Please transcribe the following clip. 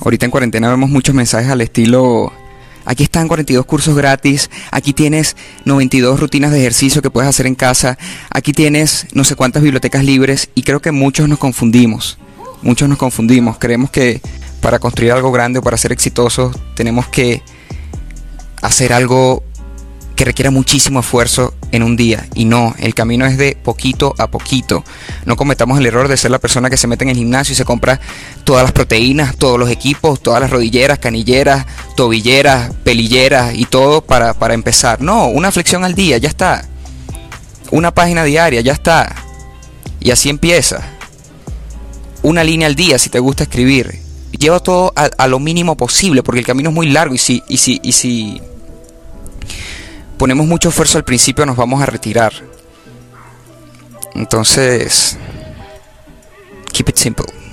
Ahorita en cuarentena vemos muchos mensajes al estilo, aquí están 42 cursos gratis, aquí tienes 92 rutinas de ejercicio que puedes hacer en casa, aquí tienes no sé cuántas bibliotecas libres y creo que muchos nos confundimos, muchos nos confundimos, creemos que para construir algo grande o para ser exitosos tenemos que hacer algo que requiera muchísimo esfuerzo en un día. Y no, el camino es de poquito a poquito. No cometamos el error de ser la persona que se mete en el gimnasio y se compra todas las proteínas, todos los equipos, todas las rodilleras, canilleras, tobilleras, pelilleras y todo para, para empezar. No, una flexión al día, ya está. Una página diaria, ya está. Y así empieza. Una línea al día si te gusta escribir. Lleva todo a, a lo mínimo posible porque el camino es muy largo y si, y si, y si ponemos mucho esfuerzo al principio nos vamos a retirar. Entonces, keep it simple.